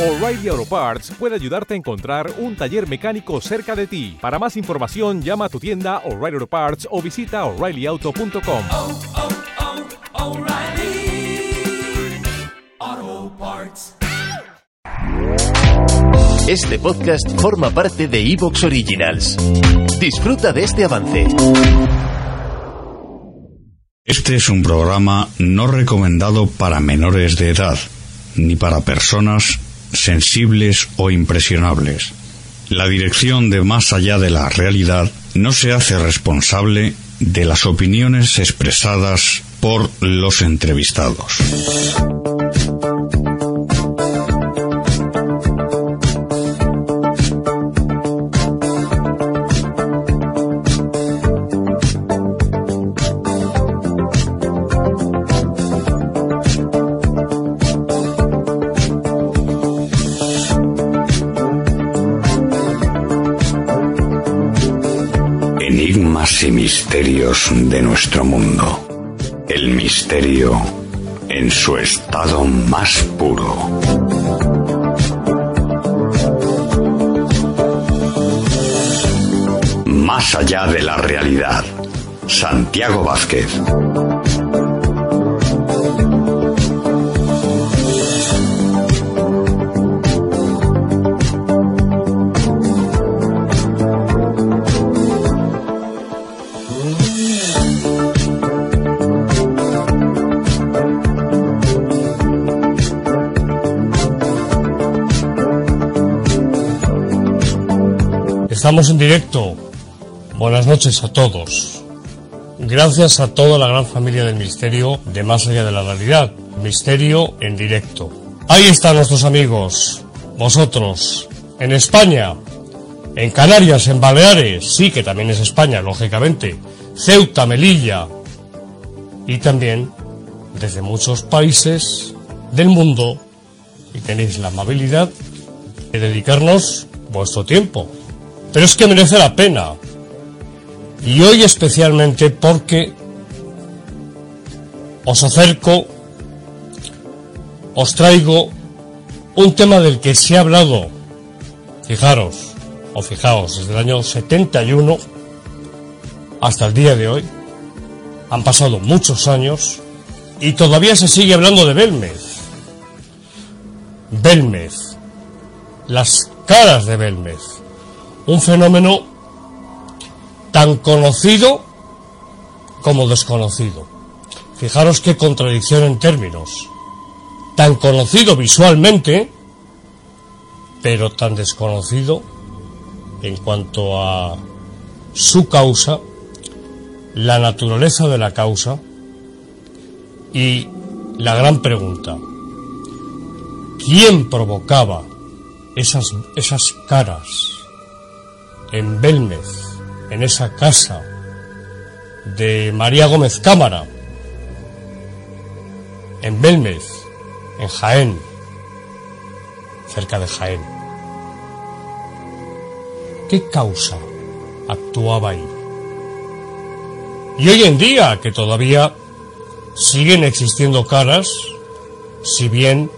O'Reilly Auto Parts puede ayudarte a encontrar un taller mecánico cerca de ti. Para más información, llama a tu tienda O'Reilly Auto Parts o visita oreillyauto.com. oh, oh, Parts. Este podcast forma parte de Evox Originals. Disfruta de este avance. Este es un programa no recomendado para menores de edad, ni para personas sensibles o impresionables. La dirección de Más allá de la realidad no se hace responsable de las opiniones expresadas por los entrevistados. Y misterios de nuestro mundo. El misterio en su estado más puro. Más allá de la realidad. Santiago Vázquez. Estamos en directo. Buenas noches a todos. Gracias a toda la gran familia del misterio de Más allá de la realidad. Misterio en directo. Ahí están nuestros amigos. Vosotros. En España. En Canarias, en Baleares. Sí, que también es España, lógicamente. Ceuta, Melilla. Y también desde muchos países del mundo. Y tenéis la amabilidad de dedicarnos vuestro tiempo. Pero es que merece la pena. Y hoy especialmente porque os acerco, os traigo un tema del que se ha hablado, fijaros, o fijaos, desde el año 71 hasta el día de hoy. Han pasado muchos años y todavía se sigue hablando de Belmez. Belmez. Las caras de Belmez un fenómeno tan conocido como desconocido. Fijaros qué contradicción en términos. Tan conocido visualmente, pero tan desconocido en cuanto a su causa, la naturaleza de la causa y la gran pregunta, ¿quién provocaba esas, esas caras? En Belmez, en esa casa de María Gómez Cámara, en Belmez, en Jaén, cerca de Jaén. ¿Qué causa actuaba ahí? Y hoy en día, que todavía siguen existiendo caras, si bien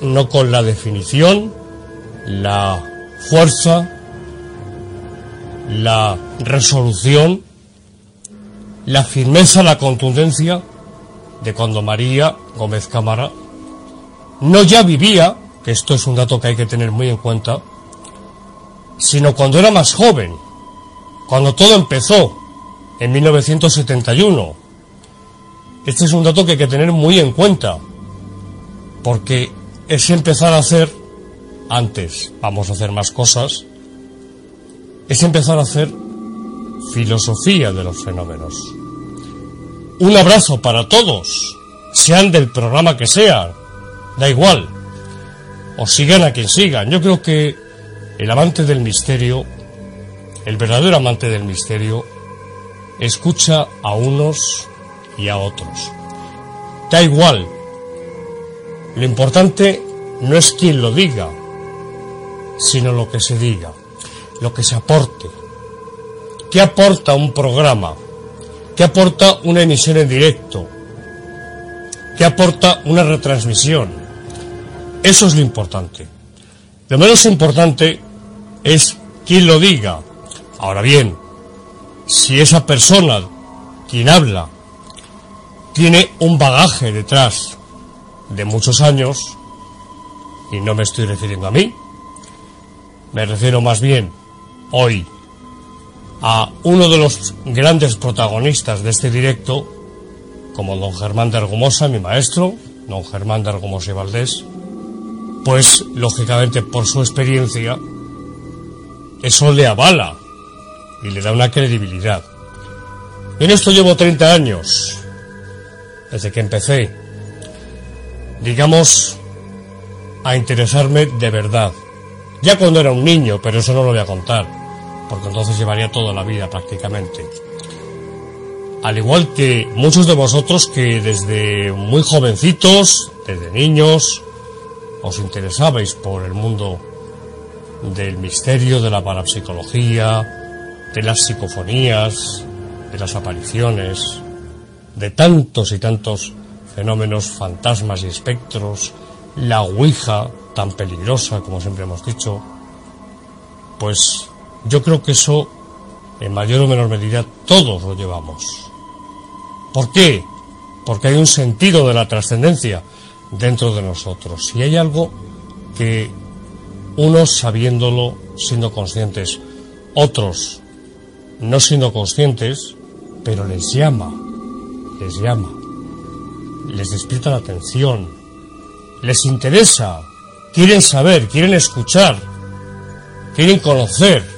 no con la definición, la fuerza, la resolución, la firmeza, la contundencia de cuando María Gómez Cámara no ya vivía, que esto es un dato que hay que tener muy en cuenta, sino cuando era más joven, cuando todo empezó en 1971. Este es un dato que hay que tener muy en cuenta, porque es empezar a hacer, antes vamos a hacer más cosas, es empezar a hacer filosofía de los fenómenos. Un abrazo para todos, sean del programa que sean, da igual, o sigan a quien sigan. Yo creo que el amante del misterio, el verdadero amante del misterio, escucha a unos y a otros. Da igual, lo importante no es quien lo diga, sino lo que se diga lo que se aporte. ¿Qué aporta un programa? ¿Qué aporta una emisión en directo? ¿Qué aporta una retransmisión? Eso es lo importante. Lo menos importante es quien lo diga. Ahora bien, si esa persona, quien habla, tiene un bagaje detrás de muchos años, y no me estoy refiriendo a mí, me refiero más bien hoy a uno de los grandes protagonistas de este directo, como don Germán de Argumosa, mi maestro, don Germán de Argumosa y Valdés, pues lógicamente por su experiencia eso le avala y le da una credibilidad. En esto llevo 30 años, desde que empecé, digamos, a interesarme de verdad. Ya cuando era un niño, pero eso no lo voy a contar, porque entonces llevaría toda la vida prácticamente. Al igual que muchos de vosotros que desde muy jovencitos, desde niños, os interesabais por el mundo del misterio, de la parapsicología, de las psicofonías, de las apariciones, de tantos y tantos fenómenos, fantasmas y espectros, la Ouija, tan peligrosa como siempre hemos dicho, pues yo creo que eso, en mayor o menor medida, todos lo llevamos. ¿Por qué? Porque hay un sentido de la trascendencia dentro de nosotros. Y hay algo que unos sabiéndolo, siendo conscientes, otros no siendo conscientes, pero les llama, les llama, les despierta la atención, les interesa, quieren saber, quieren escuchar, quieren conocer.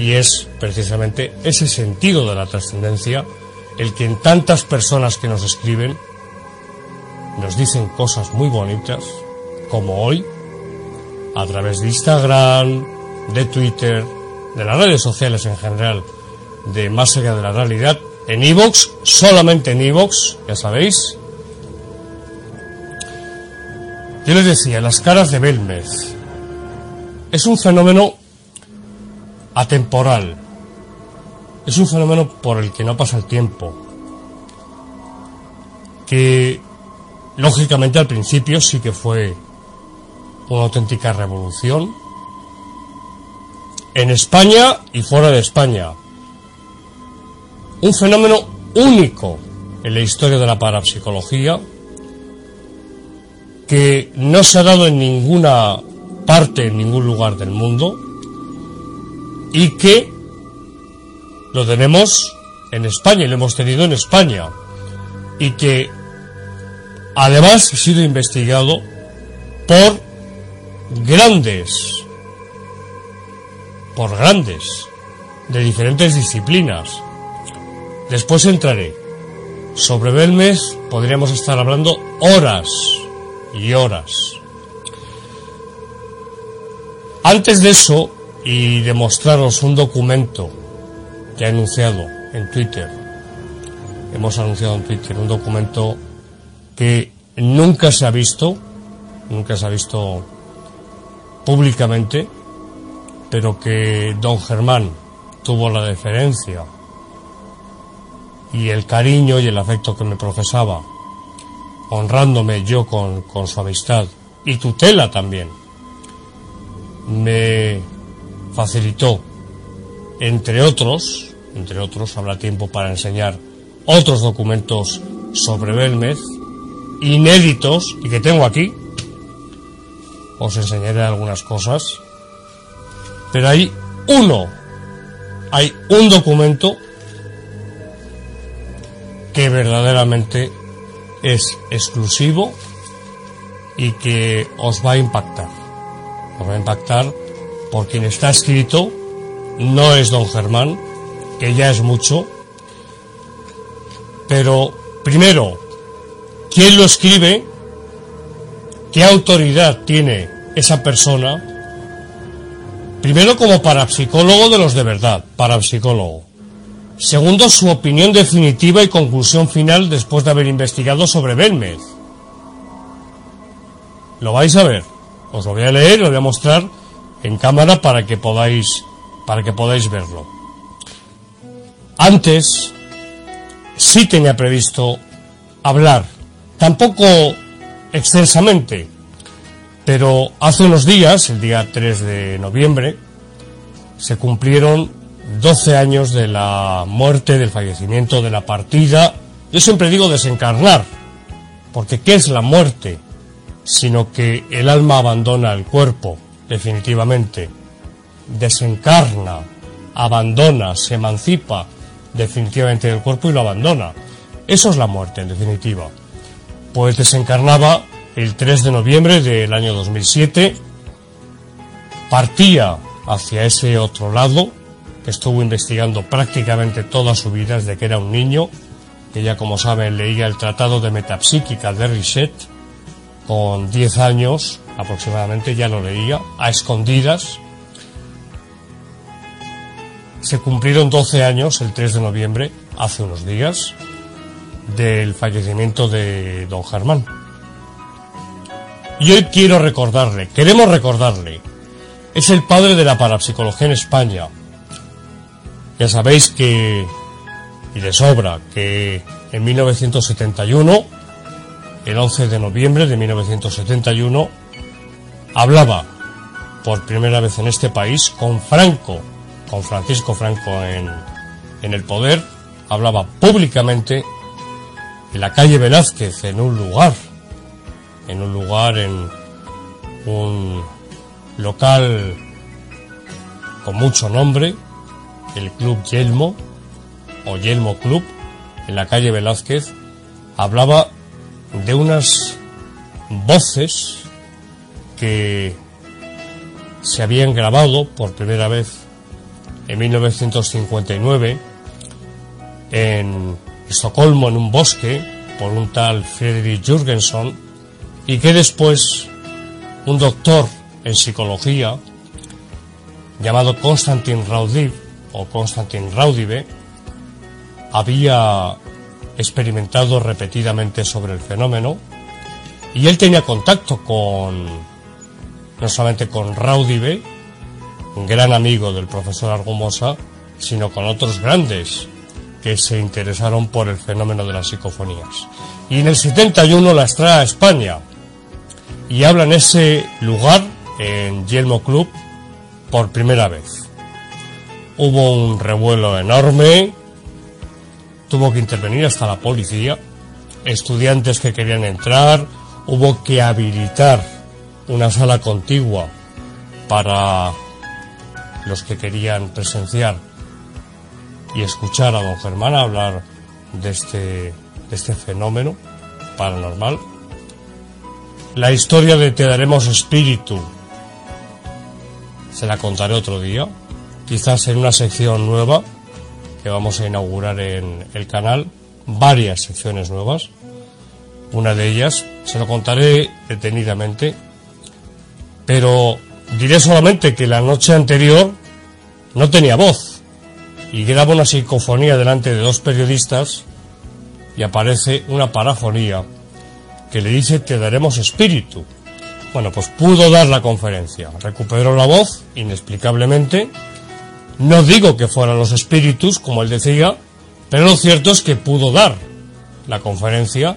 Y es precisamente ese sentido de la trascendencia el que en tantas personas que nos escriben nos dicen cosas muy bonitas, como hoy, a través de Instagram, de Twitter, de las redes sociales en general, de Más allá de la realidad, en Evox, solamente en Evox, ya sabéis. Yo les decía, las caras de Belmez es un fenómeno atemporal, es un fenómeno por el que no pasa el tiempo, que lógicamente al principio sí que fue una auténtica revolución en España y fuera de España. Un fenómeno único en la historia de la parapsicología que no se ha dado en ninguna parte, en ningún lugar del mundo y que lo tenemos en España y lo hemos tenido en España y que además ha sido investigado por grandes, por grandes, de diferentes disciplinas. Después entraré. Sobre Belmes podríamos estar hablando horas y horas. Antes de eso, y demostraros un documento que he anunciado en Twitter, hemos anunciado en Twitter un documento que nunca se ha visto, nunca se ha visto públicamente, pero que don Germán tuvo la deferencia y el cariño y el afecto que me profesaba, honrándome yo con, con su amistad y tutela también, me facilitó, entre otros, entre otros, habrá tiempo para enseñar otros documentos sobre Belmez, inéditos y que tengo aquí, os enseñaré algunas cosas, pero hay uno, hay un documento que verdaderamente es exclusivo y que os va a impactar. Os va a impactar por quien está escrito, no es don Germán, que ya es mucho, pero primero, ¿quién lo escribe? ¿Qué autoridad tiene esa persona? Primero como parapsicólogo de los de verdad, parapsicólogo. Segundo, su opinión definitiva y conclusión final después de haber investigado sobre Belmez. Lo vais a ver. Os lo voy a leer lo voy a mostrar en cámara para que podáis para que podáis verlo. Antes sí tenía previsto hablar. Tampoco extensamente. Pero hace unos días, el día 3 de noviembre, se cumplieron 12 años de la muerte, del fallecimiento, de la partida. Yo siempre digo desencarnar, porque ¿qué es la muerte? Sino que el alma abandona el cuerpo, definitivamente. Desencarna, abandona, se emancipa definitivamente del cuerpo y lo abandona. Eso es la muerte, en definitiva. Pues desencarnaba el 3 de noviembre del año 2007, partía hacia ese otro lado, que estuvo investigando prácticamente toda su vida desde que era un niño, que ya como saben leía el Tratado de Metapsíquica de Richet, con 10 años aproximadamente ya lo leía, a escondidas. Se cumplieron 12 años el 3 de noviembre, hace unos días, del fallecimiento de don Germán. Y hoy quiero recordarle, queremos recordarle, es el padre de la parapsicología en España. Ya sabéis que, y de sobra, que en 1971, el 11 de noviembre de 1971, hablaba por primera vez en este país con Franco, con Francisco Franco en, en el poder, hablaba públicamente en la calle Velázquez, en un lugar, en un lugar, en un local con mucho nombre, el Club Yelmo o Yelmo Club, en la calle Velázquez, hablaba de unas voces que se habían grabado por primera vez en 1959 en Estocolmo, en un bosque, por un tal Friedrich Jürgenson, y que después un doctor en psicología llamado Konstantin Raudiv o Konstantin Raudive había experimentado repetidamente sobre el fenómeno y él tenía contacto con no solamente con Raudive, un gran amigo del profesor Argumosa, sino con otros grandes que se interesaron por el fenómeno de las psicofonías. Y en el 71 las trae a España y habla en ese lugar en Yelmo Club por primera vez. Hubo un revuelo enorme, tuvo que intervenir hasta la policía, estudiantes que querían entrar, hubo que habilitar una sala contigua para los que querían presenciar y escuchar a don Germán hablar de este, de este fenómeno paranormal. La historia de Te daremos espíritu se la contaré otro día, quizás en una sección nueva que vamos a inaugurar en el canal, varias secciones nuevas. Una de ellas se lo contaré detenidamente, pero diré solamente que la noche anterior no tenía voz y graba una psicofonía delante de dos periodistas y aparece una parafonía que le dice te daremos espíritu. Bueno, pues pudo dar la conferencia, recuperó la voz inexplicablemente. No digo que fueran los espíritus, como él decía, pero lo cierto es que pudo dar la conferencia.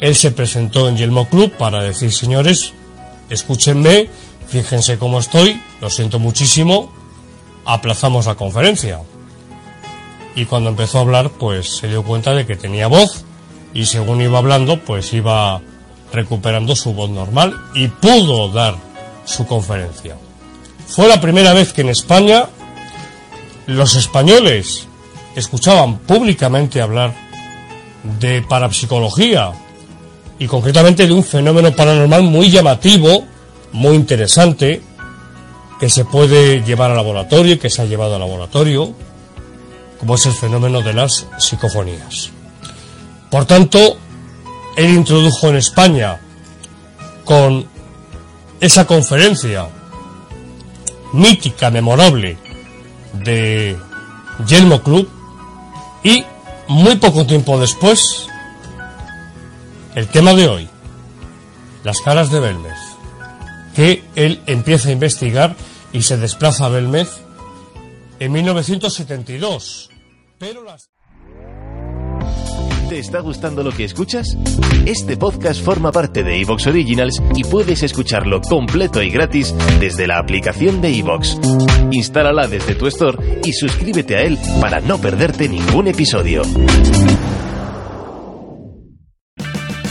Él se presentó en Yelmo Club para decir, señores, escúchenme, fíjense cómo estoy, lo siento muchísimo, aplazamos la conferencia. Y cuando empezó a hablar, pues se dio cuenta de que tenía voz y según iba hablando, pues iba recuperando su voz normal y pudo dar su conferencia. Fue la primera vez que en España los españoles escuchaban públicamente hablar de parapsicología y concretamente de un fenómeno paranormal muy llamativo, muy interesante, que se puede llevar al laboratorio y que se ha llevado al laboratorio, como es el fenómeno de las psicofonías. Por tanto, él introdujo en España con esa conferencia mítica, memorable de Yelmo Club y muy poco tiempo después el tema de hoy, las caras de Belmez, que él empieza a investigar y se desplaza a Belmez en 1972, pero las ¿Te está gustando lo que escuchas? Este podcast forma parte de Evox Originals y puedes escucharlo completo y gratis desde la aplicación de Evox. Instálala desde tu store y suscríbete a él para no perderte ningún episodio.